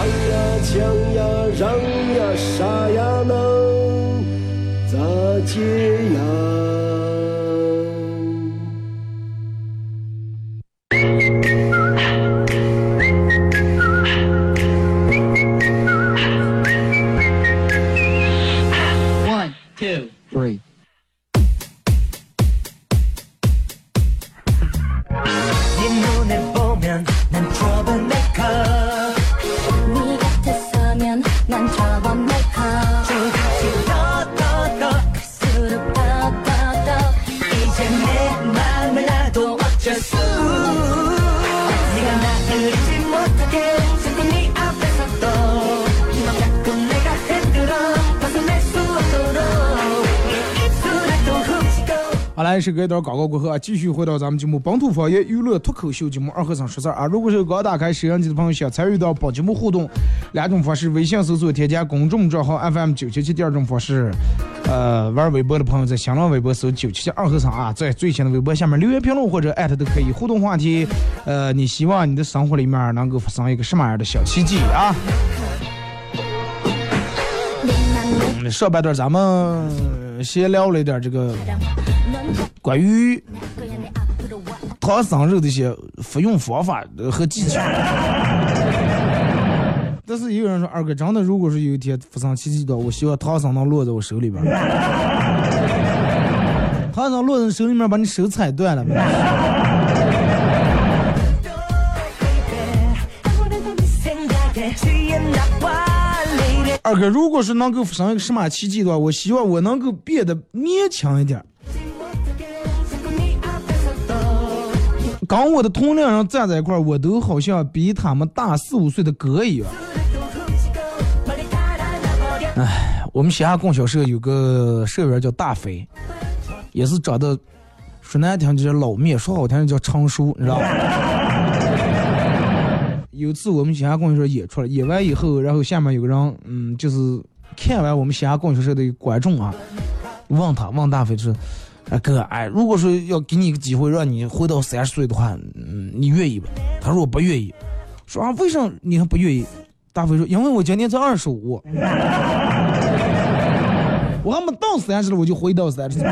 爱呀抢呀嚷呀杀呀能咋解呀？是隔一段广告过后啊，继续回到咱们节目《本土方言娱乐脱口秀》节目二和尚说事儿啊。如果是刚打开摄像机的朋友，想参与到本节目互动，两种方式：微信搜索添加公众账号 FM 九七七；第二种方式，呃，玩微博的朋友在新浪微博搜九七七二和尚啊，在最新的微博下面留言评论或者艾特都可以互动话题。呃，你希望你的生活里面能够发生一个什么样的小奇迹啊？上半段咱们先聊了一点这个。关于唐僧肉的一些服用方法和技巧，但是也有人说二哥真的，如果是有一天发生奇迹的，我希望唐僧能落在我手里边。唐僧落在手里面，把你手踩断了。二哥，如果是能够发生一个什么奇迹的话，我希望我能够变得勉强一点。跟我的同龄人站在一块儿，我都好像比他们大四五岁的哥一样。哎，我们西安供销社有个社员叫大飞，也是长得说难听就叫老面，说好听叫成熟，你知道吧？有次我们西安供销社演出了，演完以后，然后下面有个人，嗯，就是看完我们西安供销社的观众啊，问他，问大飞是。哎哥，哎，如果说要给你一个机会，让你回到三十岁的话，嗯，你愿意吧？他说我不愿意。说啊，为什么你还不愿意？大飞说，因为我今年才二十五，我还没到三十了，我就回到三十岁。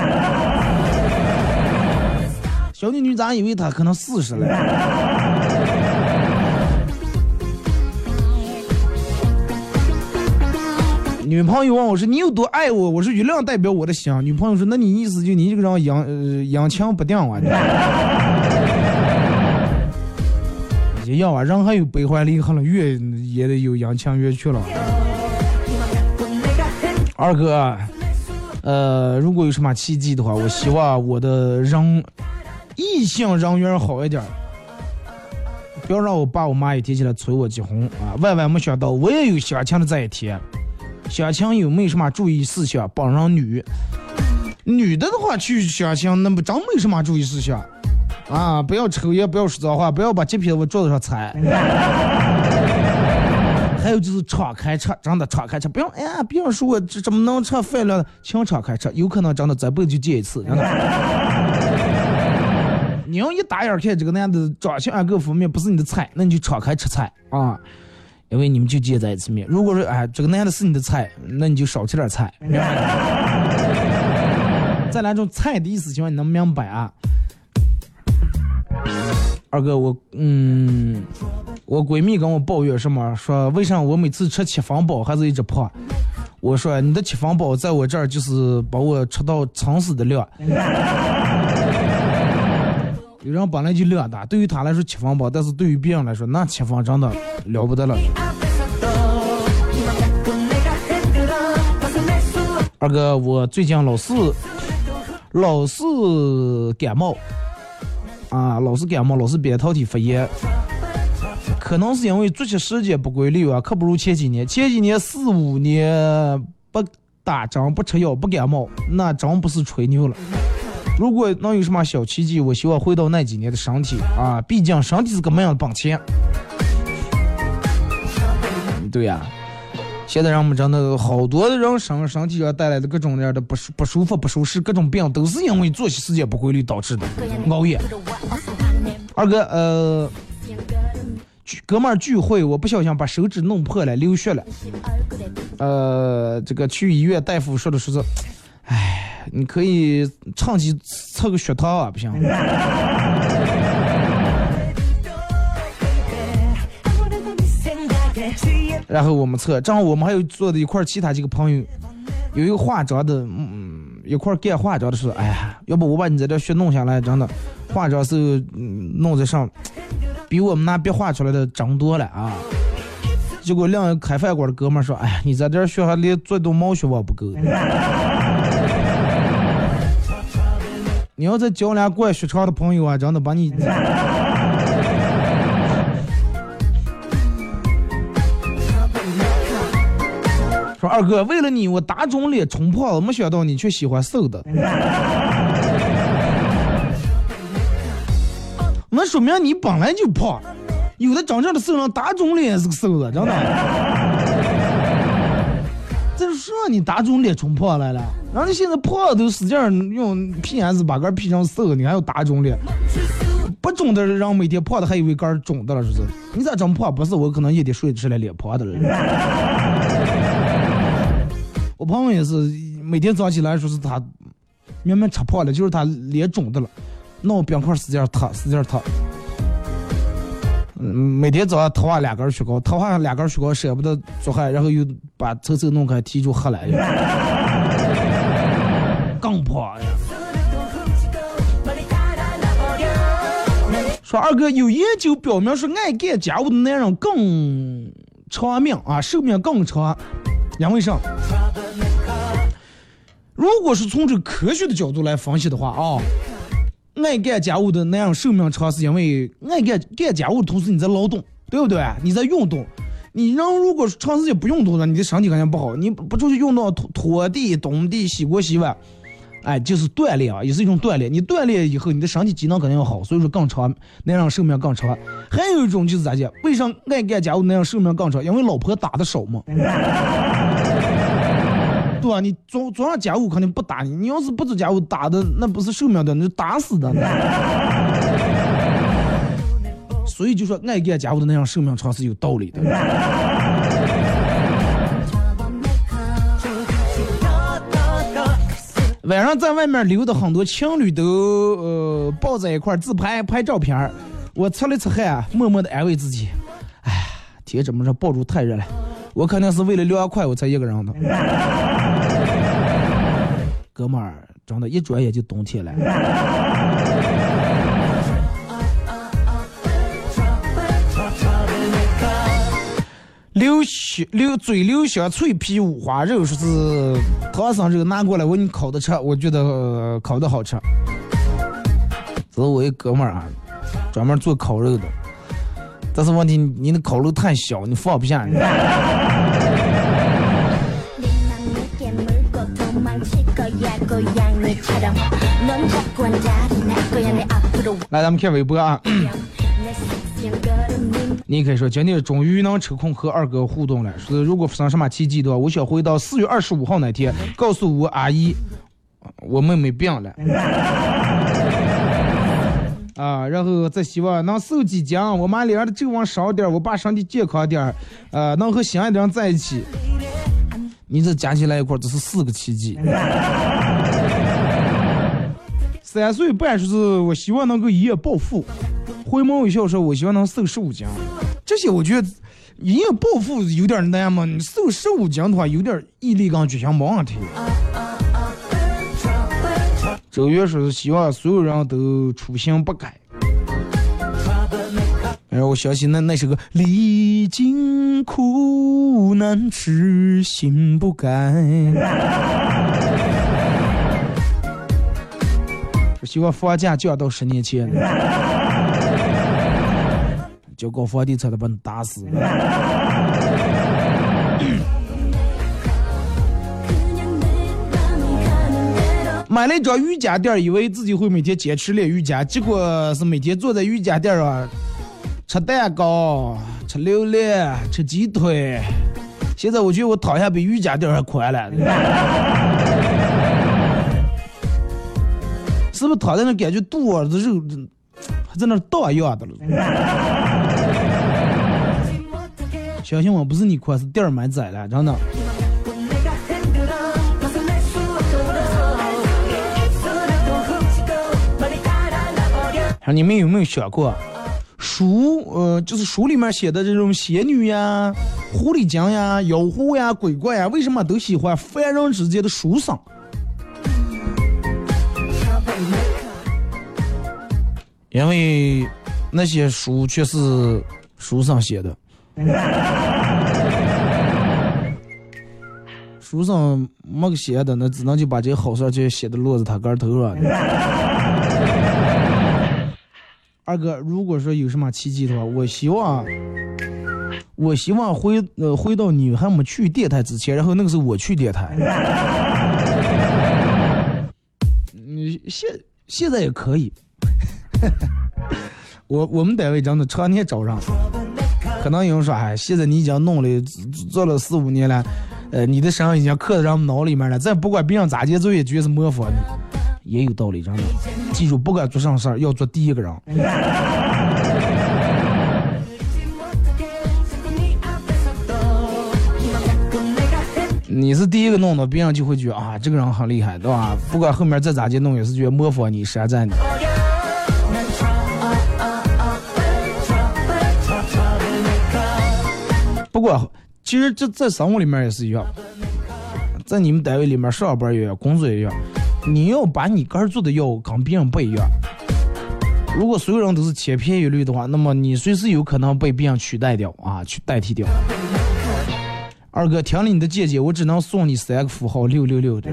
小女女咋以为他可能四十了？女朋友问我说：“你有多爱我？”我说：“月亮代表我的心。”女朋友说：“那你意思就你这个人阴呃阴晴不定啊？”一样啊，人还有悲欢离合了，月也得有阴晴圆去了。二哥，呃，如果有什么契机的话，我希望我的人异性人缘好一点，不要让我爸我妈一天起来催我结婚啊！万万没想到，我也有相亲的这一天。相亲有没有什么注意事项？帮上女，女的的话去相亲，那不真没什么注意事项啊！不要抽烟，不要说脏话，不要把鸡皮往桌子上踩。还有就是敞开车，真的敞开车，不要哎呀，别人说我这怎么能车饭了，请敞开车，有可能真的这辈子就见一次。真的。你要一打眼看这个男的长相各方面不是你的菜，那你就敞开吃菜啊。因为你们就见在一次面。如果说哎，这个男的是你的菜，那你就少吃点菜。再来种菜的意思，希望你能明白啊。二哥，我嗯，我闺蜜跟我抱怨什么？说为啥我每次吃七分饱还是一直胖？我说你的七分饱在我这儿就是把我吃到撑死的量。有人本来就量大，对于他来说七分饱，但是对于别人来说那七分真的了不得了。二哥，我最近老是老是感冒，啊，老是感冒，老是扁桃体发炎。可能是因为作息时间不规律啊，可不如前几年。前几年四五年不打针、不吃药、不感冒，那真不是吹牛了。如果能有什么小奇迹，我希望回到那几年的身体啊，毕竟身体是个没样的本钱。对呀，现在让我们真的好多的人身身体上带来的各种各样的不舒不舒服、不舒适，各种病都是因为作息时间不规律导致的，熬夜。二哥，呃，哥们儿聚会，我不小心把手指弄破了，流血了。呃，这个去医院，大夫说的说是，哎，你可以长期测个血糖啊，不行。然后我们测，正好我们还有坐的一块儿其他几个朋友，有一个化妆的，嗯，一块儿干化妆的说，哎呀，要不我把你在这点血弄下来，真的，化妆是、嗯弄在上，比我们那别画出来的真多了啊。结果另一个开饭馆的哥们儿说，哎呀，你在这血还连做顿毛血旺不够。你要再交俩灌血肠的朋友啊，真的把你。说二哥，为了你，我打肿脸充胖子，没想到你却喜欢瘦的。那说明你本来就胖，有的真正的瘦人打肿脸也是个瘦子，真的。这你打肿脸充胖来了，然后你现在胖都使劲用 P S 把个 P 成瘦，你还要打肿脸？不肿的人每天胖的还以为肝肿的了，是不是？你咋这么胖？不是我可能夜里睡起来脸胖的了。我朋友也是，每天早上起来说是他明明吃胖了，就是他脸肿的了，弄冰块使劲儿塌，使劲儿塌。嗯，每天早上掏下两根雪糕，掏下两根雪糕舍不得做汗，然后又把抽抽弄开提出喝来，更破呀。说二哥有研究表明说爱干家务的男人更长命啊，寿命更长。因为啥？如果是从这科学的角度来分析的话啊，爱干家务的那样寿命长，是因为爱干干家务的同时你在劳动，对不对？你在运动。你人如果长时间不运动了，你的身体肯定不好。你不出去运动，拖拖地、动地、洗锅、洗碗，哎，就是锻炼啊，也是一种锻炼。你锻炼以后，你的身体机能肯定要好，所以说更长，那样寿命更长。还有一种就是咋讲？为啥爱干家务那样寿命更长？因为老婆打的少嘛。对吧？你做做上家务肯定不打你，你要是不做家务打的，那不是寿命的，那打死的。所以就说爱干家务的那样寿命长是有道理的。晚上在外面溜的很多情侣都呃抱在一块自拍拍照片我擦了擦汗，默默的安慰自己，哎，天这么热，抱住太热了。我肯定是为了凉快我才一个人的，哥们儿，真的，一转眼就冬天了。流血流嘴流血脆皮五花肉，说是唐僧肉拿过来我给你烤的吃，我觉得烤的好吃。这是我一哥们儿啊，专门做烤肉的。但是问题，你的烤肉太小，你放不下。来，咱们看微博啊。你可以说今天终于能抽空和二哥互动了。说如果发生什么奇迹的话，我想回到四月二十五号那天，告诉我阿姨，我妹妹病了。啊，然后再希望能瘦几斤，我妈脸上的皱纹少点，我爸身体健康点，呃，能和心爱的人在一起。你这加起来一块，这是四个奇迹。三岁半说是我希望能够一夜暴富，回眸一笑说，我希望能瘦十五斤。这些我觉得一夜暴富有点难嘛，你瘦十五斤的话，有点毅力跟决心没问题。周月说是希望所有人都初心不改。哎，我相信那那首歌历经苦难痴心不改。希望房价降到十年前。就搞房地产的把你打死。买了一张瑜伽垫，以为自己会每天坚持练瑜伽，结果是每天坐在瑜伽垫上吃蛋糕、吃榴莲、吃鸡腿。现在我觉得我躺下比瑜伽垫还宽了，是不是躺在那感觉肚子肉还在那荡漾的了？相信 我不是你宽，是店儿买窄了，真的。你们有没有想过，书呃，就是书里面写的这种仙女呀、狐狸精呀、妖狐呀、鬼怪呀，为什么都喜欢凡人之间的书生？因为那些书却是书上写的，书上没个写的，那只能就把这好事就写的落在他个头上。二哥，如果说有什么奇迹的话，我希望，我希望回呃回到你还没去电台之前，然后那个时候我去电台。嗯，现现在也可以。我我们单位真的常年招人，可能有人说，哎，现在你已经弄了做了四五年了，呃，你的身上已经刻在人脑里面了，再不管别人咋接，作业，绝是模仿你。也有道理，真的。记住，不管做什么事儿，要做第一个人。你是第一个弄的，别人就会觉得啊，这个人很厉害，对吧？不管后面再咋接弄，也是觉得模仿你、山寨你。不过，其实这在生活里面也是一样，在你们单位里面上班也样，工作也一样。你要把你个儿做的要跟别人不一样。如果所有人都是千篇一律的话，那么你随时有可能被别人取代掉啊，去代替掉。二哥，听了你的见解，我只能送你三个符号六六六的。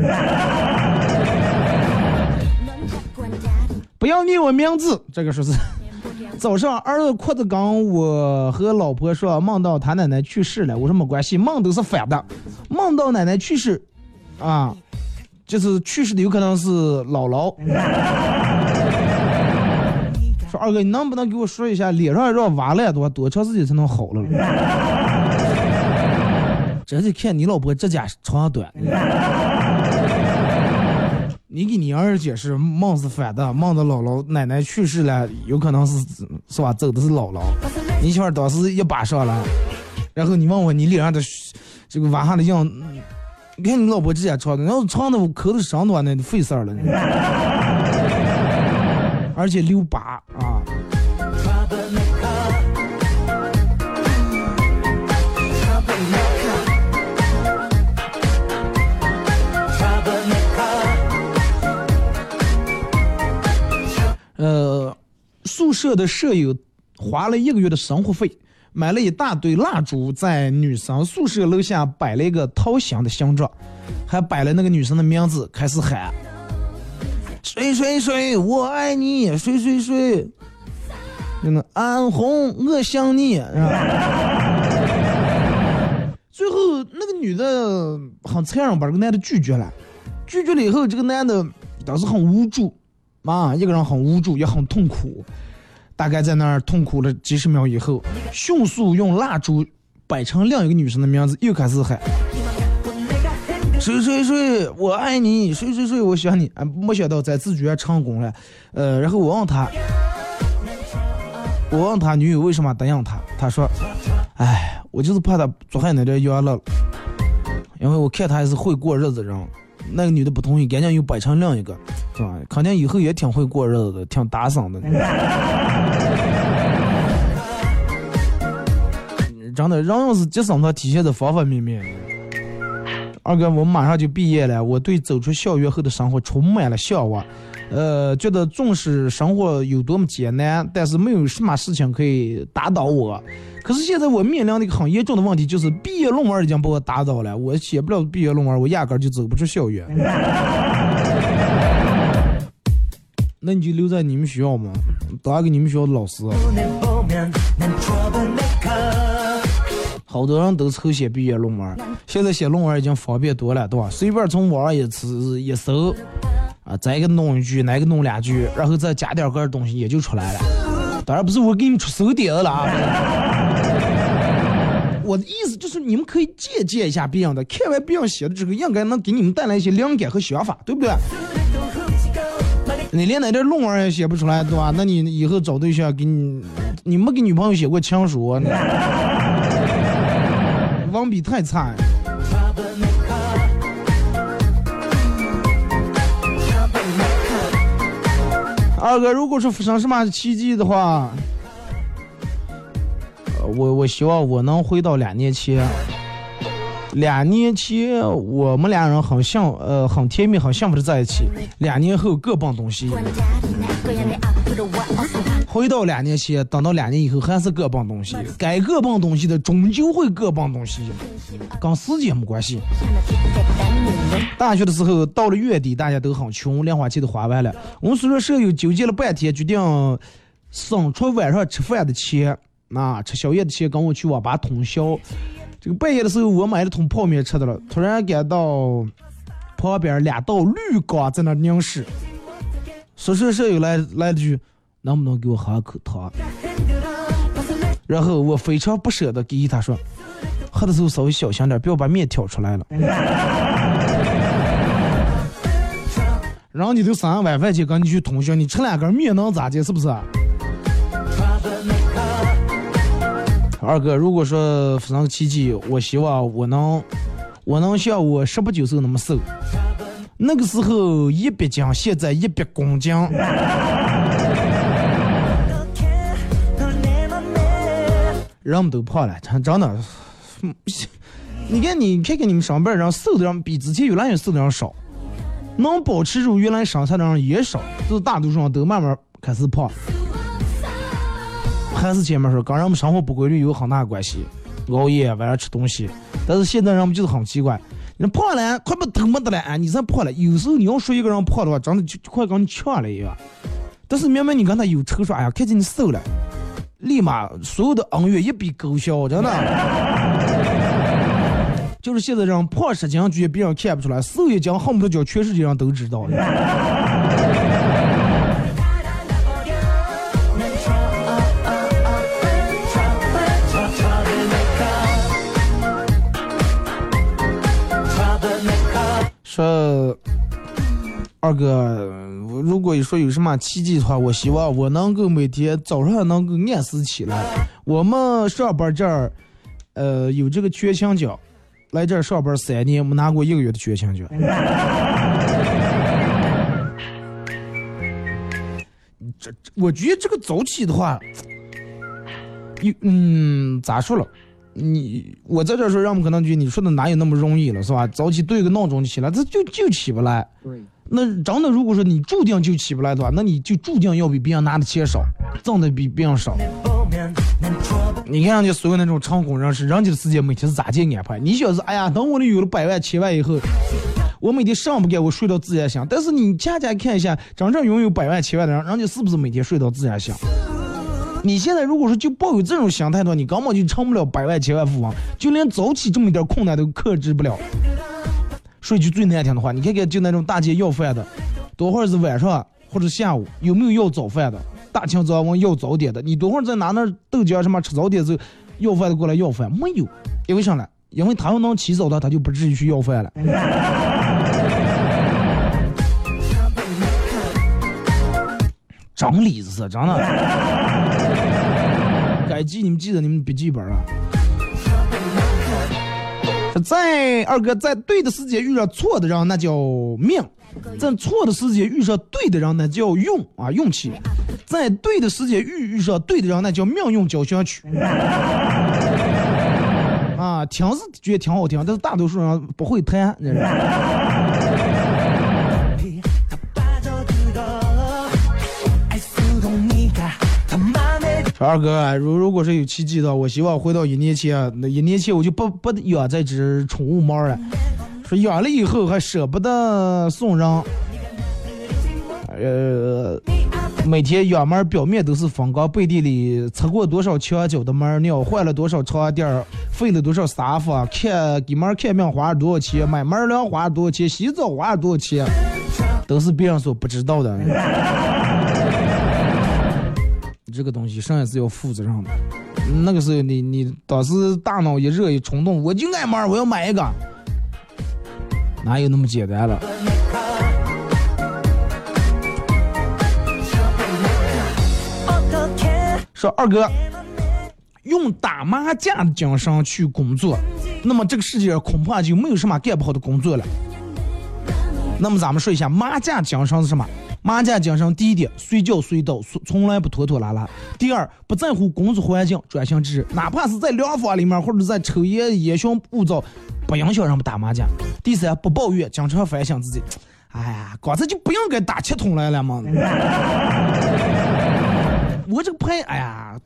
不要念我名字，这个说是。早上儿子哭着跟我和老婆说，梦到他奶奶去世了。我说没关系，梦都是反的，梦到奶奶去世，啊。就是去世的有可能是姥姥。说二哥，你能不能给我说一下脸上让挖了多多长时间才能好了？这得看你老婆指甲长短。你给你儿子解释，梦是反的，梦的姥姥奶奶去世了，有可能是是吧？走的是姥姥。你媳妇当时一把上来，然后你问我你脸上的这个晚上的样。你看你老婆指甲长的，要是长的我抠的伤的话，那就费事儿了。而且留疤啊。呃，宿舍的舍友花了一个月的生活费。买了一大堆蜡烛，在女生宿舍楼下摆了一个桃心的形状，还摆了那个女生的名字，开始喊：“谁谁谁，我爱你，谁谁谁，那个安红，我想你。”最后那个女的很残忍，把这个男的拒绝了。拒绝了以后，这个男的当时很无助，啊，一个人很无助，也很痛苦。大概在那儿痛苦了几十秒以后，迅速用蜡烛摆成另一个女生的名字，又开始喊：“谁谁谁，我爱你，谁谁谁，我想你。”啊，没想到再次居然成功了。呃，然后我问他，我问他女友为什么答应他，他说：“哎，我就是怕他做害那点冤了，因为我看他还是会过日子人。”那个女的不同意，赶紧又摆成另一个，是吧？肯定以后也挺会过日子的，挺打赏的。真的，人要是节省，他体现的方方面面。二哥，我马上就毕业了，我对走出校园后的生活充满了向往。呃，觉得纵使生活有多么艰难，但是没有什么事情可以打倒我。可是现在我面临的一个很严重的问题，就是毕业论文已经把我打倒了。我写不了毕业论文，我压根就走不出校园。那你就留在你们学校嘛，当个你们学校的老师。好多人都抽写毕业论文，现在写论文已经方便多了，对吧？随便从网上一次一搜，啊，再给弄一句，哪个弄两句，然后再加点个东西，也就出来了。当然不是我给你们出馊点子了啊！我的意思就是你们可以借鉴一下别人的，看完别人写的这个，应该能给你们带来一些灵感和想法，对不对？你连那点论文也写不出来，对吧？那你以后找对象，给你，你没给女朋友写过情书，文笔太差。二哥，如果说发生什么奇迹的话，我我希望我能回到两年前。两年前我们两人很幸呃很甜蜜很幸福的在一起，两年后各奔东西。回到两年前，等到两年以后还是各奔东西。该各奔东西的终究会各奔东西，跟时间没关系。大学的时候到了月底，大家都很穷，零花钱都花完了。我们宿舍舍友纠结了半天，决定省出晚上吃饭的钱，那吃宵夜的钱，跟我去网吧通宵。这个半夜的时候，我买了桶泡面吃的了，突然感到旁边两道绿光在那凝视。宿舍舍友来来了句：“能不能给我喝口汤？”然后我非常不舍得给他说：“喝的时候稍微小心点，不要把面挑出来了。”然后你都上晚饭去跟你去通宵，你吃两根面能咋的？是不是？二哥，如果说发生奇迹，我希望我能，我能像我十八九岁那么瘦。那个时候一百斤，现在一百公斤。人们都胖了，真真的。你看，你看看你们上班人瘦的人比之前越来越瘦的人少，能保持住原来身材的人也少，就是大多数人都慢慢开始胖。还是前面说，跟人们生活不规律有很大关系，熬夜晚上吃东西。但是现在人们就是很奇怪，你胖了快不疼没得了啊！你这胖了，有时候你要说一个人胖的话，真的就快跟你呛了一样。但是明明你跟他有仇说，哎呀，看见你瘦了，立马所有的恩怨一笔勾销，真的。就是现在人胖十斤，觉得别人看不出来；瘦一斤，恨不得叫全世界人都知道。说二哥，如果说有什么奇迹的话，我希望我能够每天早上能够按时起来。我们上班这儿，呃，有这个全勤奖，来这儿上班三年没拿过一个月的全勤奖。这我觉得这个早起的话，嗯，咋说了？你我在这说，让我们可能觉得你说的哪有那么容易了，是吧？早起对个闹钟起来，这就就起不来。那真的，如果说你注定就起不来的话，那你就注定要比别人拿的钱少，挣的比别人少。你看人家所有那种成功人士，人家的时间每天是咋地安排？你想是，哎呀，等我的有了百万、千万以后，我每天上不干，我睡到自然醒。但是你恰恰看一下，真正拥有百万、千万的人，人家是不是每天睡到自然醒？你现在如果说就抱有这种心态的话，你根本就成不了百万千万富翁，就连早起这么一点困难都克制不了。说句最难听的话，你看看就那种大街要饭的，多会儿是晚上或者下午，有没有要早饭的？大清早往要早点的，你多会儿在拿那豆浆什么吃早点时候要饭的过来要饭没有？因为啥呢？因为他要能起早的，他就不至于去要饭了。长理子，真的。该记你们记得你们笔记本啊。在二哥在对的时间遇上错的人，那叫命；在错的时间遇上对的人，那叫运啊运气；在对的时间遇遇上对的人，那叫命运交响曲。啊，听是觉得挺好听，但是大多数人不会弹。你知道二哥，如如果是有奇迹的，我希望回到一年前。那一年前我就不不养这只宠物猫了。说养了以后还舍不得送人，呃，每天院门表面都是风光，背地里擦过多少墙角的门尿，换了多少床垫费了多少沙发，看给猫看病花了多少钱，买猫粮花了多少钱，洗澡花了多少钱，都是别人所不知道的。这个东西上也是要负责任的。那个时候你你当时大脑一热一冲动，我就爱玩，我要买一个，哪有那么简单了？说二哥，用打麻将的精神去工作，那么这个世界上恐怕就没有什么干不好的工作了。那么咱们说一下麻将精神是什么？麻将精神第一点，随叫随到，从来不拖拖拉拉。第二，不在乎工作环境，专心致志，哪怕是在凉房里面或者在抽烟烟熏雾灶，不影响人们打麻将。第三，不抱怨，经常反省自己。哎呀，刚才就不应该打七筒来了嘛。我这个牌，哎呀，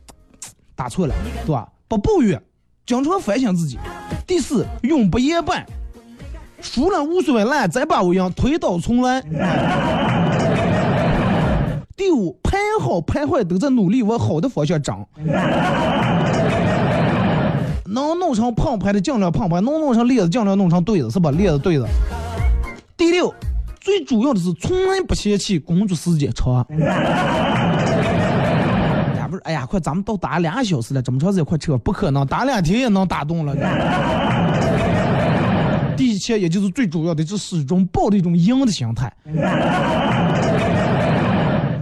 打错了，对吧？不抱怨，经常反省自己。第四，永不言败，输了无所谓，来再把我赢，推倒重来。第五，牌好牌坏都在努力往好的方向涨。能弄成胖牌的尽量胖牌，能弄成列子尽量弄成对子，是吧？列子对子。第六，最主要的是从来不嫌弃工作时间长。不是，哎呀，快，咱们都打俩小时了，这么长时间快撤，不可能，打两天也能打动了。第七，也就是最主要的，是始终抱着一种赢的心态。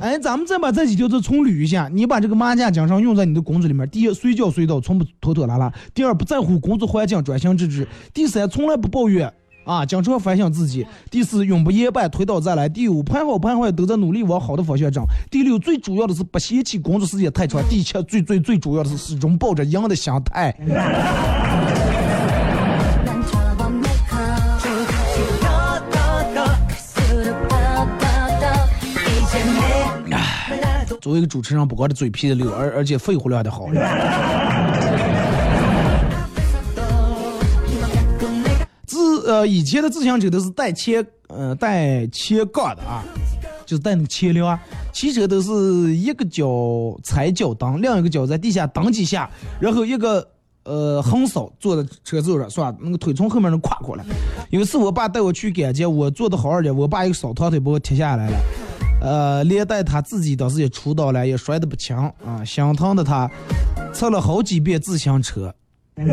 哎，咱们再把这几条都重捋一下，你把这个麻将精神用在你的工作里面。第一，随叫随到，从不拖拖拉拉；第二，不在乎工作环境，专心致志；第三，从来不抱怨。啊，经常反省自己。第四，永不言败，推倒再来。第五，盘好盘坏都在努力往好的方向涨。第六，最主要的是不嫌弃工作时间太长。第七，最最最主要的是始终抱着赢的心态。作为一个主持人，不光是嘴皮子溜，而而且肺活量的好。自呃，以前的自行车都是带前，呃，带前杠的啊，就是带那个前梁。骑车都是一个脚踩脚蹬，另一个脚在地下蹬几下，然后一个呃横扫坐在车座上，是吧？那个腿从后面能跨过来。有一次我爸带我去赶街，我坐的好好的，我爸一个扫堂腿把我踢下来了，呃，连带他自己当时也出刀了，也摔得不轻啊，心疼的他测了好几遍自行车。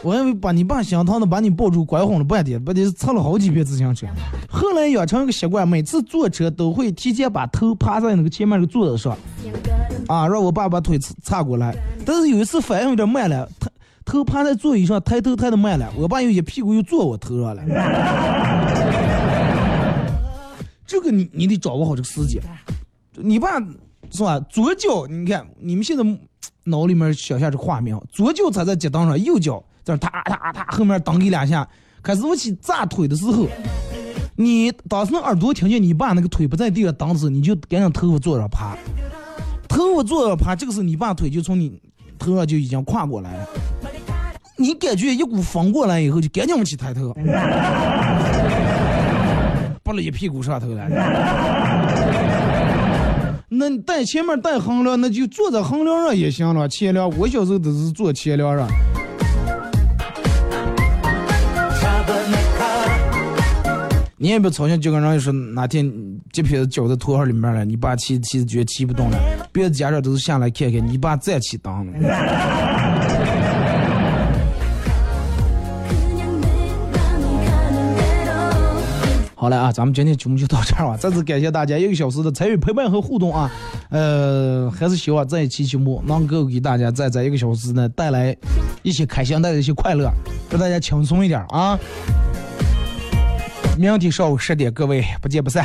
我以为把你爸想疼的把你抱住拐哄了半天，不得是擦了好几遍自行车。后来养成一个习惯，每次坐车都会提前把头趴在那个前面那个座子上，啊，让我爸把腿擦过来。但是有一次反应有点慢了，他头趴在座椅上，抬头抬的慢了，我爸又一屁股又坐我头上了。这个你你得掌握好这个时间。你爸是吧？左脚你看你们现在脑里面想象这画面，左脚踩在脚蹬上，右脚。在踏踏踏，后面蹬你两下，开始我起炸腿的时候，你当时耳朵听见你爸那个腿不在地上蹬时，你就赶紧头发坐着趴，头发坐着趴，这个时候你爸腿就从你头上就已经跨过来了，你感觉一股风过来以后，就赶紧往起抬头，拨了一屁股上头来。那带前面带横梁，那就坐在横梁上也行了，前梁我小时候都是坐前梁上。你也别操心，就跟人家说哪天这片子脚在拖号里面了，你爸骑骑觉骑不动了，别的家长都是下来看看，你爸再起当了。好了啊，咱们今天节目就到这儿吧，再次感谢大家一个小时的参与陪伴和互动啊，呃，还是希望这一期节目能够给大家在这一个小时呢带来一些开心，带来一些快乐，让大家轻松一点啊。明天上午十点，各位不见不散。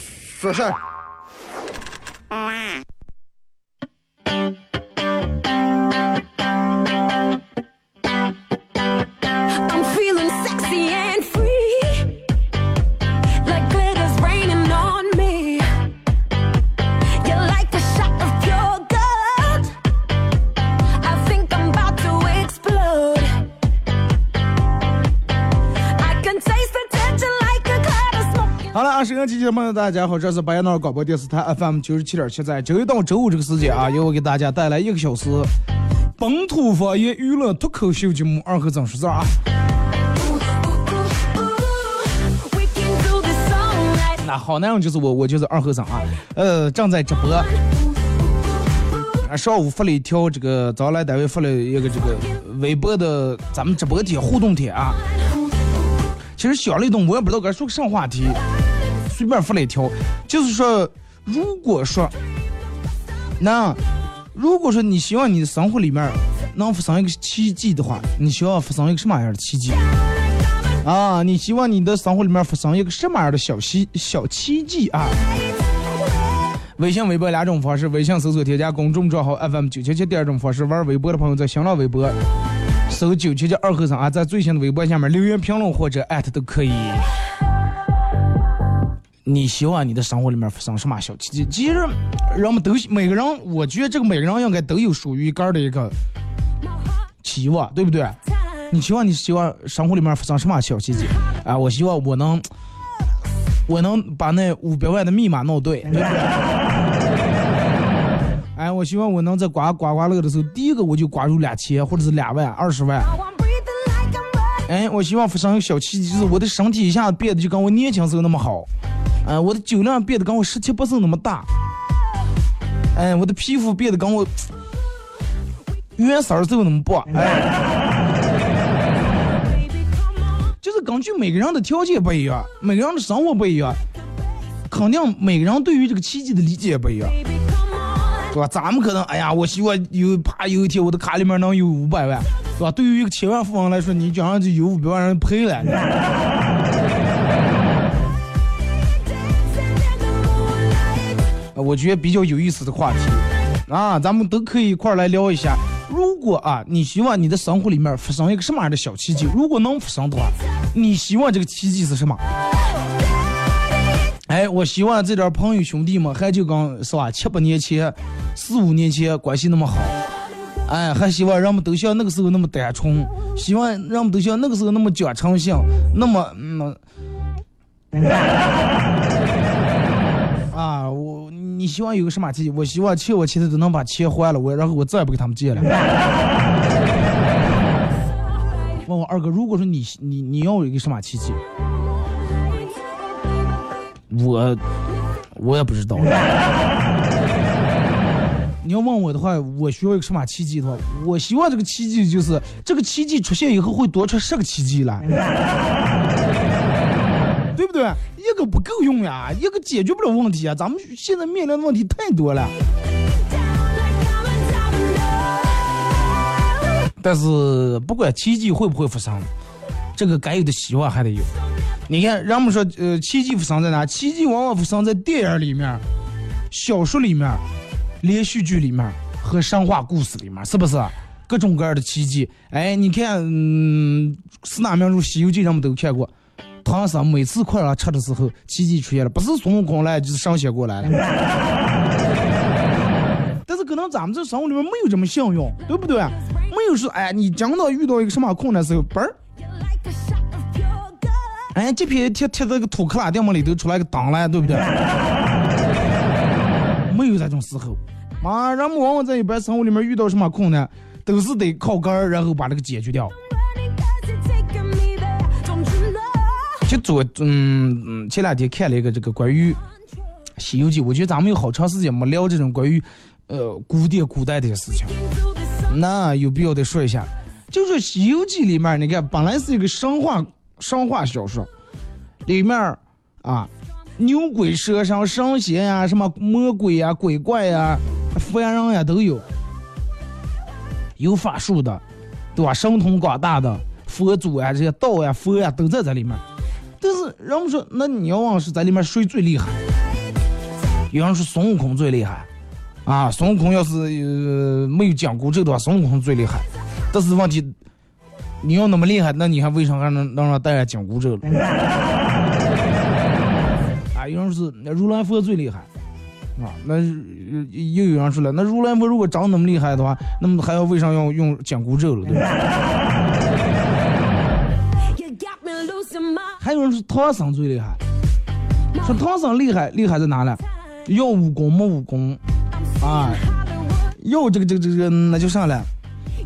做事朋友，大家好，这是白杨闹广播电视台 FM 九十七点七，在周一到周五这个时间啊，由我给大家带来一个小时本土方言娱乐脱口秀节目《二和整数字》啊。那好男人就是我，我就是二和尚啊。呃，正在直播。啊，上午发了一条这个，早来单位发了一个这个微博的咱们直播帖互动帖啊。其实想了一动，我也不知道该说个啥话题，随便发了一条，就是说，如果说，那如果说你希望你的生活里面能发生一个奇迹的话，你希望发生一个什么样的奇迹？啊，你希望你的生活里面发生一个什么样的小奇小奇迹啊？微信、微博两种方式，微信搜索添加公众账号 FM 九七七，第二种方式玩微博的朋友在新浪微博搜九七七二和尚啊，在最新的微博下面留言评论或者艾特都可以。你希望你的生活里面发生什么小奇迹？其实人们都每个人，我觉得这个每个人应该都有属于个儿的一个期望，对不对？你希望你希望生活里面发生什么小奇迹啊？我希望我能，我能把那五百万的密码弄对，对？哎，我希望我能在刮刮刮乐的时候，第一个我就刮入两千或者是两万、二十万。哎，我希望发生小奇迹，就是我的身体一下子变得就跟我年轻时候那么好，哎，我的酒量变得跟我十七八岁那么大，哎，我的皮肤变得跟我原色儿时候那么薄，哎。就是根据每个人的条件不一样，每个人的生活不一样，肯定每个人对于这个奇迹的理解也不一样，Baby, come on. 对吧？咱们可能，哎呀，我希望有啪有一天我的卡里面能有五百万，对吧？对于一个千万富翁来说，你讲上就有五百万人赔了。我觉得比较有意思的话题啊，咱们都可以一块儿来聊一下。如果啊，你希望你的生活里面发生一个什么样的小奇迹？如果能发生的话，你希望这个奇迹是什么？哎，我希望这点朋友兄弟们还就跟是吧，七八年前、四五年前关系那么好，哎，还希望人们都像那个时候那么单纯，希望人们都像那个时候那么讲诚信，那么嗯。你希望有个什么奇迹？我希望欠我钱的都能把钱还了，我然后我再也不给他们借了。问我二哥，如果说你你你要有一个什么奇迹，我我也不知道。你要问我的话，我需要一个什么奇迹的话，我希望这个奇迹就是这个奇迹出现以后会多出十个奇迹来。对不对？一个不够用呀，一个解决不了问题啊。咱们现在面临的问题太多了。但是不管奇迹会不会发生，这个该有的希望还得有。你看，人们说，呃，奇迹发生在哪？奇迹往往发生在电影里面、小说里面、连续剧里面和神话故事里面，是不是？各种各样的奇迹。哎，你看，嗯，四大名著《西游记》人们都看过。唐僧每次快让吃的时候，奇迹出现了，不是孙悟空来，就是神仙过来了。但是可能咱们这生活里面没有这么幸运，对不对？没有说，哎，你真的遇到一个什么困难时候，嘣儿，哎，这片贴贴在个土克拉店门里头出来个档来，对不对？没有这种时候，啊，人们往往在一般生活里面遇到什么困难，都是得靠根儿，然后把这个解决掉。就昨嗯嗯前两天看了一个这个关于西游记》，我觉得咱们有好长时间没聊这种关于呃古典古代的事情，那有必要得说一下。就说《西游记》里面，你看本来是一个神话神话小说，里面啊牛鬼蛇神、神仙呀、什么魔鬼呀、鬼怪呀、凡人呀都有，有法术的，对吧？神通广大的佛祖呀、这些道呀、佛呀都在这里面。但是人们说，那你要往是在里面谁最厉害？有人说孙悟空最厉害，啊，孙悟空要是呃没有紧箍咒的话，孙悟空最厉害。但是问题，你要那么厉害，那你还为啥还能能让戴上紧箍咒了？啊，有人说那如来佛最厉害，啊，那呃又有人说了，那如来佛如果长那么厉害的话，那么还要为啥要用紧箍咒了？对吧？还有人说唐僧最厉害，说唐僧厉害厉害在哪呢？要武功没武功，啊，要这个这个这个那就上来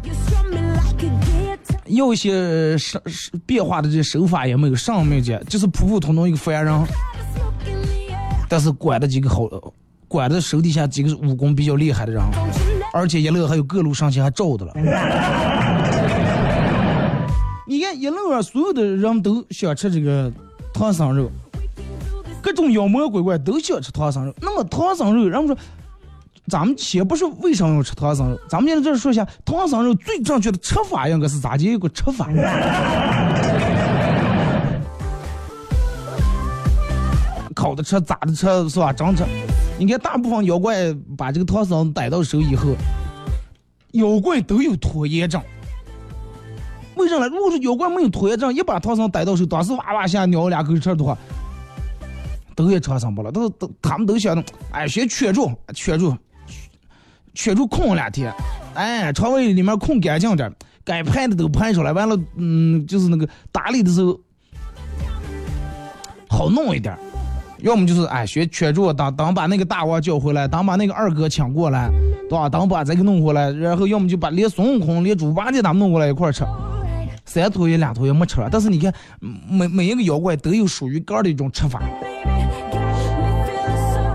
，You strum me like a guitar. 要一些手手变化的这些手法也没有，上面这就是普普通通一个凡人，但是管的几个好，管的手底下几个武功比较厉害的人，而且一乐还有各路神仙还罩的了。你看一路上所有的人都想吃这个唐僧肉，各种妖魔鬼怪都想吃唐僧肉。那么唐僧肉，人们说，咱们先不说为什么要吃唐僧肉，咱们现在这说一下唐僧肉最正确的吃法应该是咋的一个吃法？烤的吃，炸的吃是吧？蒸吃。你看大部分妖怪把这个唐僧逮到手以后，妖怪都有拖延症。为啥呢？如果说妖怪没有拖延症，一把唐僧逮到手，当时哇哇下咬两口吃的话，都也长生不了。都都他们都想着，哎，先圈住，圈住，圈住空两天，哎，肠胃里面空干净点，该排的都排出来，完了，嗯，就是那个打理的时候好弄一点。要么就是哎，先圈住，等等把那个大王叫回来，等把那个二哥抢过来，对吧？等把这个弄回来，然后要么就把连孙悟空、连猪八戒他们弄过来一块儿吃。三头也两头也没吃了，但是你看，每每一个妖怪都有属于个儿的一种吃法。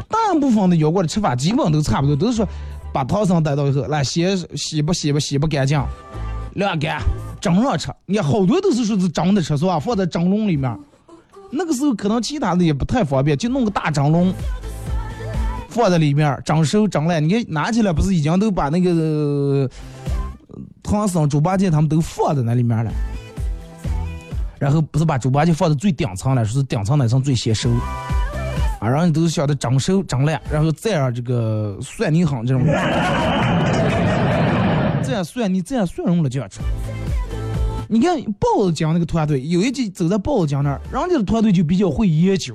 大部分的妖怪的吃法基本都差不多，都是说把唐僧逮到以后，来先洗不洗不洗不干净，晾干蒸上吃。你看好多都是说是蒸的吃是吧？放在蒸笼里面，那个时候可能其他的也不太方便，就弄个大蒸笼。放在里面蒸熟蒸烂，你看拿起来不是已经都把那个、唐僧、猪八戒他们都放在那里面了，然后不是把猪八戒放在最顶层了，说是顶层那层最先熟，啊，然后都是晓得长瘦长烂，然后再让这个蒜泥夯这种，这样蒜泥这样蒜蓉了就要吃。你看豹子江那个团队，有一集走在豹子江那儿，人家的团队就比较会研究，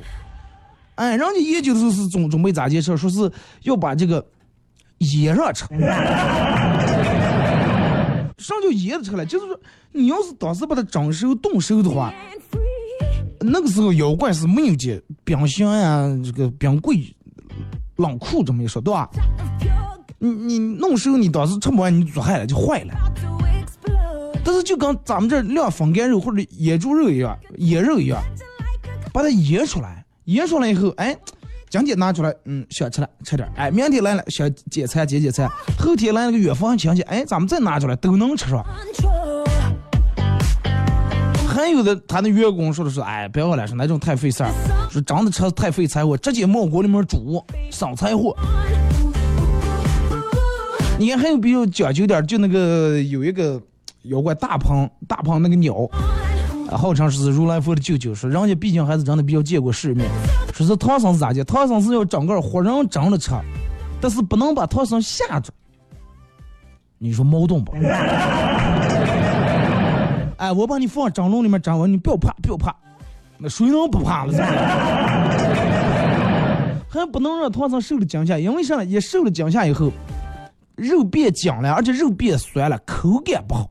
哎，人家研究的时候是准准备咋介绍，说是要把这个腌上吃。啥叫腌着吃了？就是说，你要是当时把它蒸熟、冻熟的话，那个时候妖怪是没有这冰箱呀、这个冰柜、冷库这么一说，对吧？你你弄熟，你当时吃不完，你煮坏了就坏了。但是就跟咱们这晾风干肉或者腌猪肉一样，腌肉一样，把它腌出来，腌出来以后，哎，今天拿出来，嗯，想吃了吃点，哎，明天来了想解馋解解馋，后天来了个远方亲戚，哎，咱们再拿出来都能吃上。还有的他那员工说的是，哎，不要了，说那种太费事儿，说长得吃太费柴火，直接冒锅里面煮，省柴火。你看还有比较讲究点，就那个有一个妖怪大鹏，大鹏那个鸟，啊，号称是如来佛的舅舅，说人家毕竟还是真的比较见过世面，说是唐僧是咋的？唐僧是要整个活人整着吃，但是不能把唐僧吓着。你说矛盾不？哎，我把你放蒸笼里面蒸完，你不要怕，不要怕，那谁能不怕了？还不能让唐僧受了惊吓，因为啥呢？一受了惊吓以后，肉变僵了，而且肉变酸了，口感不好。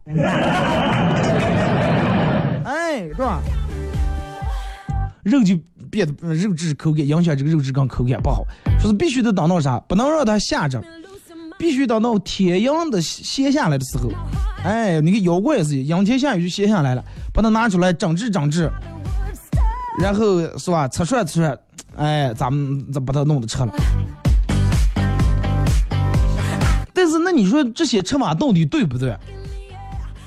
是吧？肉就变得肉质口感影响这个肉质跟口感不好，说是必须得等到啥？不能让它下着，必须等到天阳的歇下来的时候。哎，那个妖怪也是，阴天下雨就歇下来了，把它拿出来整治整治，然后是吧？吃涮吃涮，哎，咱们再把它弄的吃了。但是那你说这些吃法到底对不对？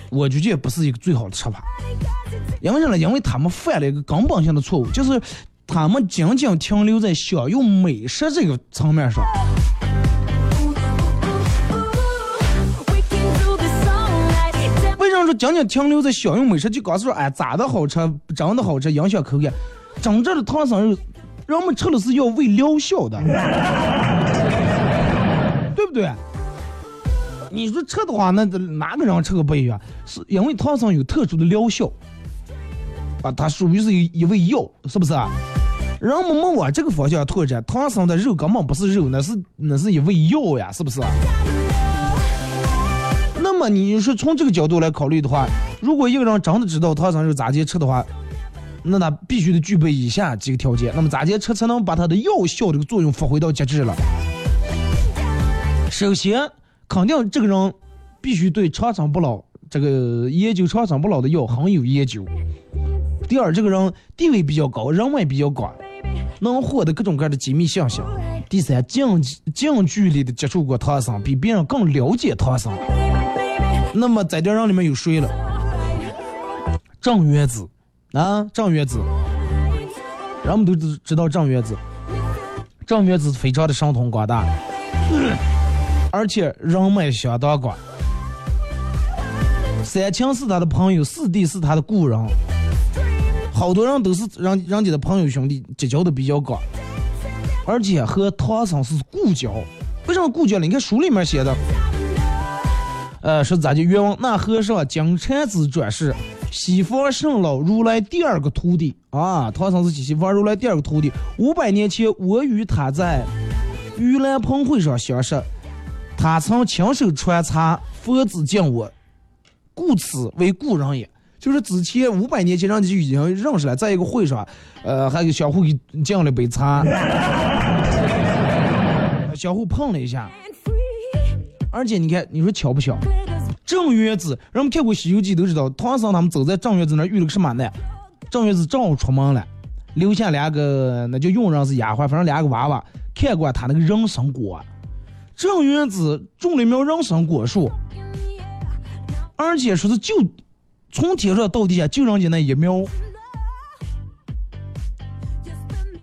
我觉得也不是一个最好的吃法。因为啥呢？因为他们犯了一个根本性的错误，就是他们仅仅停留在享用美食这个层面上。为什么说仅仅停留在享用美食，就告诉说，哎，咋的好吃，真的好吃，影响口感。真正的唐僧肉，人们吃的是要为疗效的，对不对？你说吃的话，那哪个人吃个不一样？是因为唐僧有特殊的疗效，啊，它属于是一味药，是不是啊？人们往这个方向拓展，唐僧的肉根本不是肉，那是那是一味药呀，是不是啊？那么你说从这个角度来考虑的话，如果一个人真的知道唐僧肉咋接吃的话，那他必须得具备以下几个条件。那么咋接吃才能把它的药效这个作用发挥到极致了？首先，肯定这个人必须对长生不老这个研究长生不老的药很有研究。第二，这个人地位比较高，人脉比较广，能获得各种各样的机密信息。第三，近近距离的接触过唐僧，比别人更了解唐僧。那么在这人里面有谁了？郑元子啊，郑元子，人们都知知道郑元子。郑元子非常的神通广大，而且人脉相当广。三清是他的朋友，四弟是他的故人，好多人都是人人家的朋友兄弟，结交的比较广，而且和唐僧是故交。为什么故交呢？你看书里面写的，呃，是咋的？冤枉那和尚金蝉子转世，西方圣老如来第二个徒弟啊，唐僧是西方如来第二个徒弟。五百年前，我与他在盂兰盆会上相识，他曾亲手传茶，佛子敬我，故此为故人也。就是之前五百年前人家就已经认识了，在一个会上，呃，还给相互给敬了杯茶，相互碰了一下。而且你看，你说巧不巧？郑月子，人们看过《西游记》都知道，唐僧他们走在郑月子那遇了个什么难？郑月子正好出门了，留下两个那就佣人是丫鬟，反正两个娃娃看管他那个人参果。郑元子种了一苗人参果树，而且说是就从天上到地下就人家那一苗。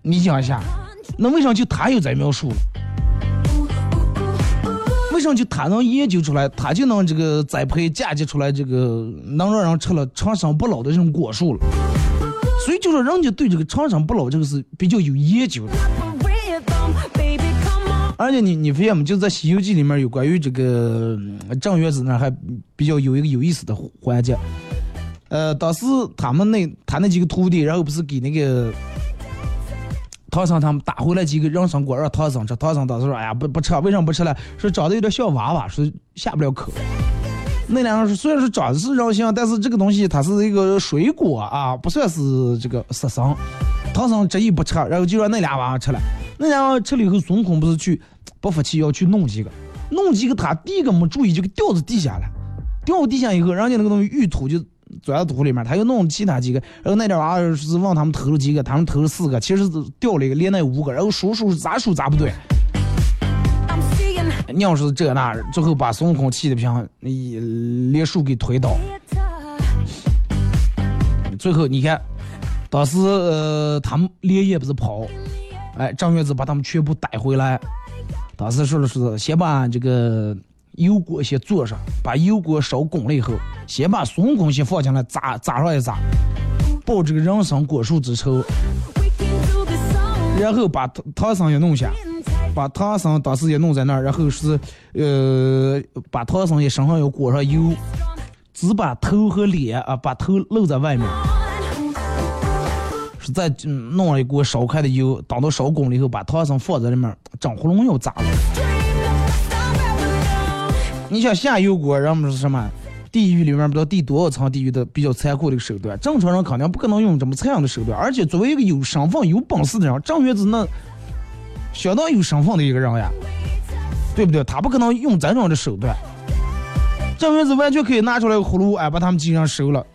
你想一下，那为啥就他有这苗树了？为啥就他能研究出来，他就能这个栽培嫁接出来这个能让人吃了长生不老的这种果树了？所以就说人家对这个长生不老这个是比较有研究的。而且你你发现没？就在《西游记》里面有关于这个嗯郑元子那还比较有一个有意思的环节。呃，当时他们那他那几个徒弟，然后不是给那个唐僧他们打回来几个人参果让唐僧吃，唐僧当时说：“哎呀，不不吃，为什么不吃了？说长得有点像娃娃，说下不了口。”那两个说虽然说长得是人像，但是这个东西它是一个水果啊，不算是这个食生。唐僧执意不吃，然后就让那俩娃娃吃了。那俩娃娃吃了以后，孙悟空不是去不服气要去弄几个，弄几个他第一个没注意就给掉到地下了，掉到地下以后，人家那个东西玉土就钻到土里面，他又弄其他几个，然后那点娃儿是往他们投了几个，他们投了四个，其实是掉了一个，连那五个，然后数数咋数咋不对。你要是这那，最后把孙悟空气的不行，一连树给推倒。最后你看，当时呃他们连夜不是跑，哎，张月子把他们全部逮回来。当时说的是先把这个油锅先做上，把油锅烧滚了以后，先把孙悟空先放进来炸炸上一炸，报这个人参果树之仇，然后把唐唐僧也弄下。把唐僧当时也弄在那儿，然后是呃把唐僧也身上要裹上油，只把头和脸啊把头露在外面，是再嗯弄了一锅烧开的油，等到烧滚了以后，把唐僧放在里面，整葫芦要炸了。你想下油锅，人们是什么？地狱里面不知道第多少层地狱的比较残酷的一个手段，正常人肯定不可能用这么残忍的手段。而且作为一个有身份、有本事的人，郑元子那相当有身份的一个人呀，对不对？他不可能用这种的手段。郑元子完全可以拿出来个葫芦，哎，把他们几个人收了，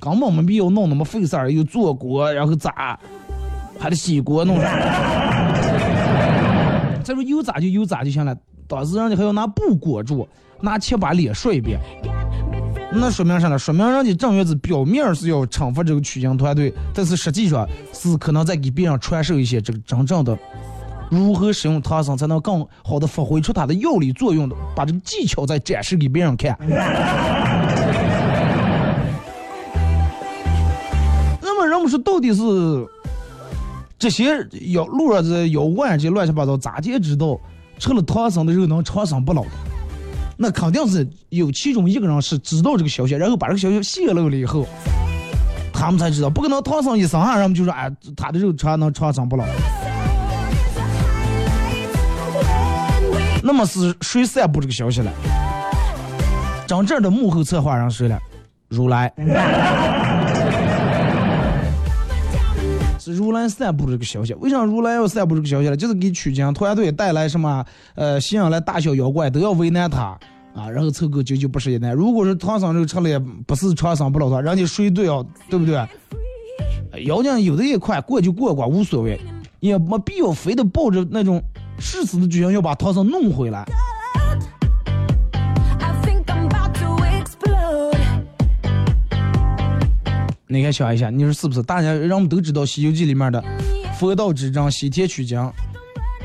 根本没必要弄那么费事儿，又做锅，然后炸，还得洗锅弄啥。再说油炸就油炸就行了，当时人家还要拿布裹住，拿钱把脸刷一遍。那说明啥呢？说明人家正月子表面是要惩罚这个取经团队，但是实际上是可能在给别人传授一些这个真正的如何使用唐僧才能更好的发挥出它的药理作用的，把这个技巧再展示给别人看。说，到底是这些要路上这妖怪这乱七八糟，咋就知道吃了唐僧的肉能长生不老的？那肯定是有其中一个人是知道这个消息，然后把这个消息泄露了以后，他们才知道。不可能唐僧一生下，人们就说哎，他的肉长能长生不老。那么是谁散布这个消息了？真正的幕后策划人谁了？如来。如来散布这个消息。为啥如来要散布这个消息呢？就是给取经团队带来什么呃吸引来大小妖怪都要为难他啊，然后凑够九九八十一难。如果是唐僧肉吃了也不是长生不老的，人家谁都要，对不对？妖精有的也快过就过过无所谓，也没必要非得抱着那种誓死的决心要把唐僧弄回来。你看想一下，你说是不是？大家人们都知道《西游记》里面的佛道之争、西天取经，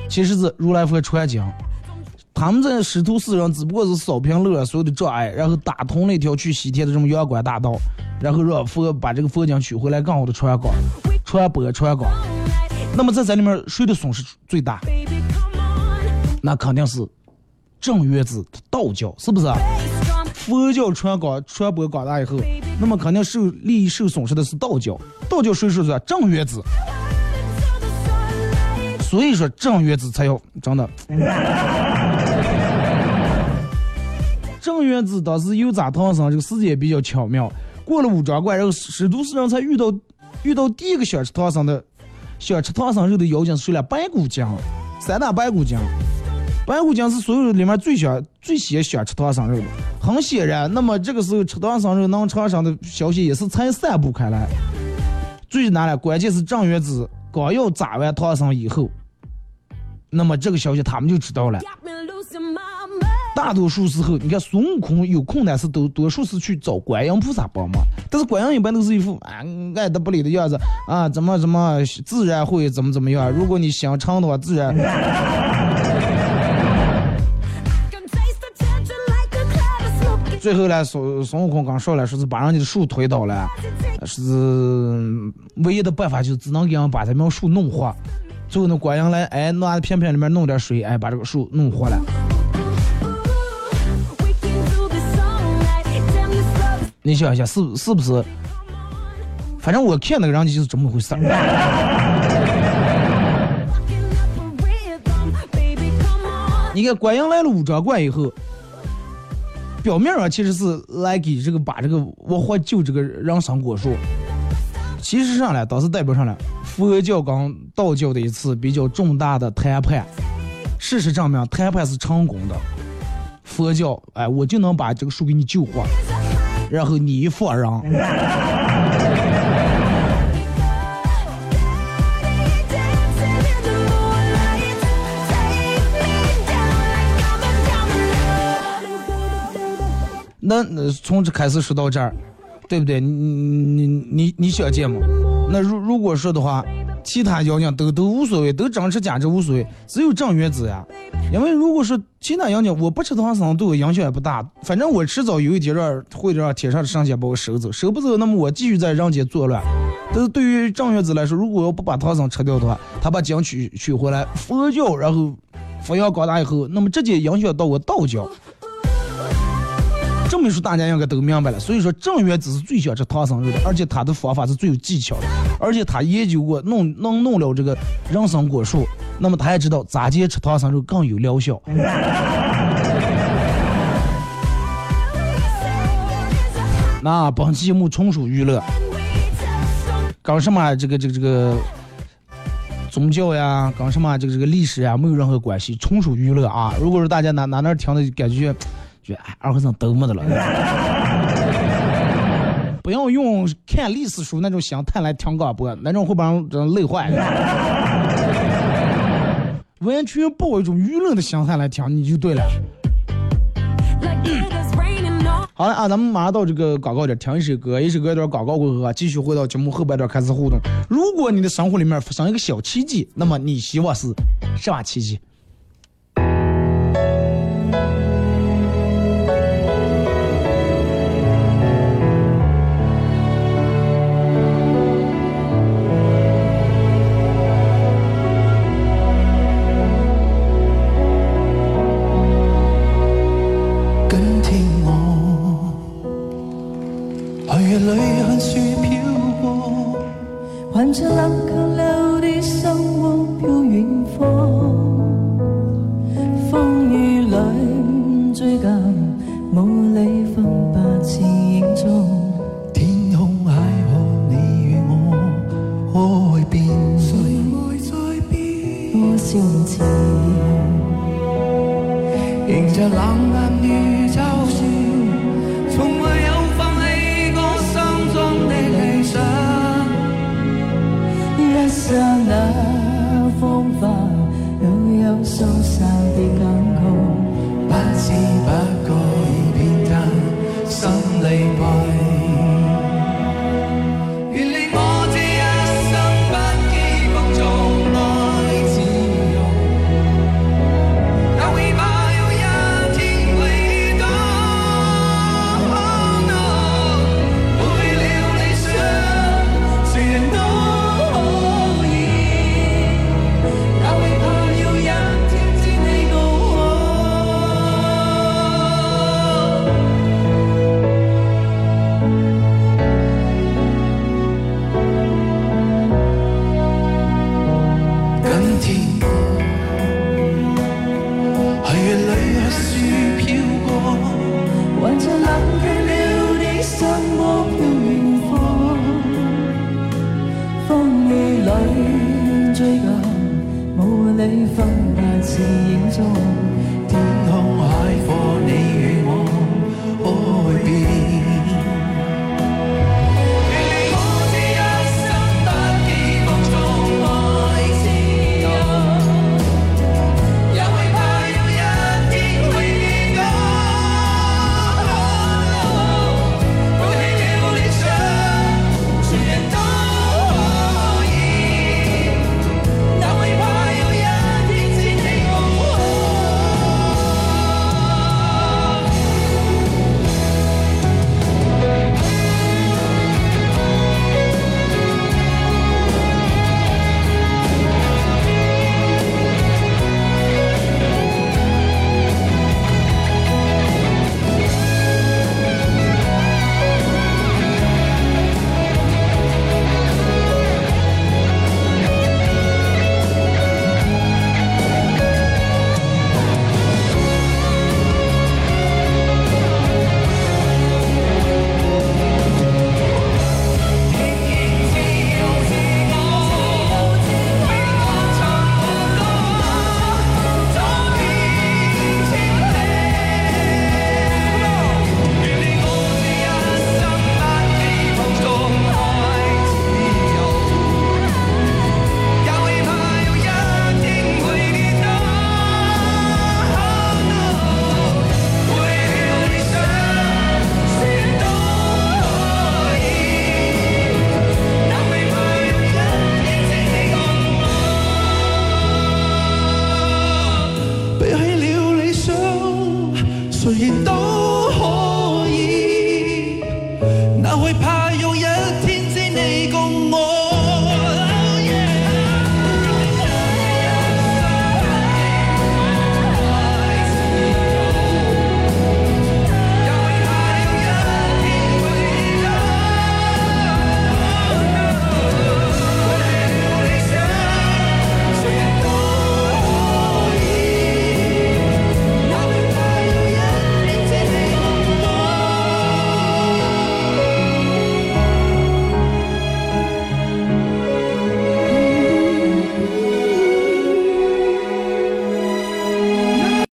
其实是如来佛传经。他们这师徒四人只不过是扫平了所有的障碍，然后打通了一条去西天的这种阳关大道，然后让佛把这个佛经取回来，更好的传广、传播、传广。那么在这里面谁的损失最大？那肯定是正月子道教，是不是？佛教传广传播广大以后，那么肯定受利益受损失的是道教。道教谁说的？正月子。所以说正月子才要真的。正月子当时有咋唐僧这个时间比较巧妙，过了五庄关，然后师徒四人才遇到遇到第一个想吃唐僧的想吃唐僧肉的妖精是谁了？白骨精，三大白骨精。白骨精是所有里面最想最先想吃唐僧肉的，很显然，那么这个时候吃唐僧肉能长生的消息也是才散布开来。最难了，关键是正月子刚要扎完唐僧以后，那么这个消息他们就知道了。大多数时候，你看孙悟空有困难是都多数是去找观音菩萨帮忙，但是观音一般都是一副啊爱答不理的样子啊，怎么怎么自然会怎么怎么样。如果你想成的话，自然最后呢，孙孙悟空刚说了，说是把人家的树推倒了，是唯一的办法就只能给人把他们树弄活。最后呢，观音来，哎，拿瓶瓶里面弄点水，哎，把这个树弄活了。你想一下，是是不是？反正我看那个人家就是这么回事儿。你看观音来了五张关以后，表面上其实是来给这个把这个我活救这个人参果树，其实上来当时代表上来佛教跟道教的一次比较重大的谈判。事实证明，谈判是成功的。佛教，哎，我就能把这个树给你救活，然后你一放人。那那从这开始说到这儿，对不对？你你你你想见吗？那如如果说的话，其他妖精都都无所谓，都真吃假吃无所谓，只有正月子呀。因为如果说其他妖精，我不吃唐僧对我影响也不大，反正我迟早有一天让会让天上的神仙把我收走，收不走，那么我继续在人间作乱。但是对于正月子来说，如果我不把唐僧吃掉的话，他把经取取回来，佛教然后发扬光大以后，那么直接影响到我道教。这么一说，大家应该都明白了。所以说，正月子是最想吃唐僧肉的，而且他的方法是最有技巧的，而且他研究过弄能弄了这个人参果树，那么他也知道咋接吃唐僧肉更有疗效。那本期节目纯属娱乐，跟什么这个这个这个宗教呀，跟什么这个这个历史呀没有任何关系，纯属娱乐啊。如果说大家哪哪哪听的感觉，觉哎二和尚都没得了，不要用看历史书那种心态来听广播，那种会把人累坏。完全抱一种娱乐的心态来听，你就对了。好了啊，咱们马上到这个广告点，听一首歌，一首歌一段广告过后啊，继续回到节目后半段开始互动。如果你的生活里面发生一个小奇迹，那么你希望是什么奇迹？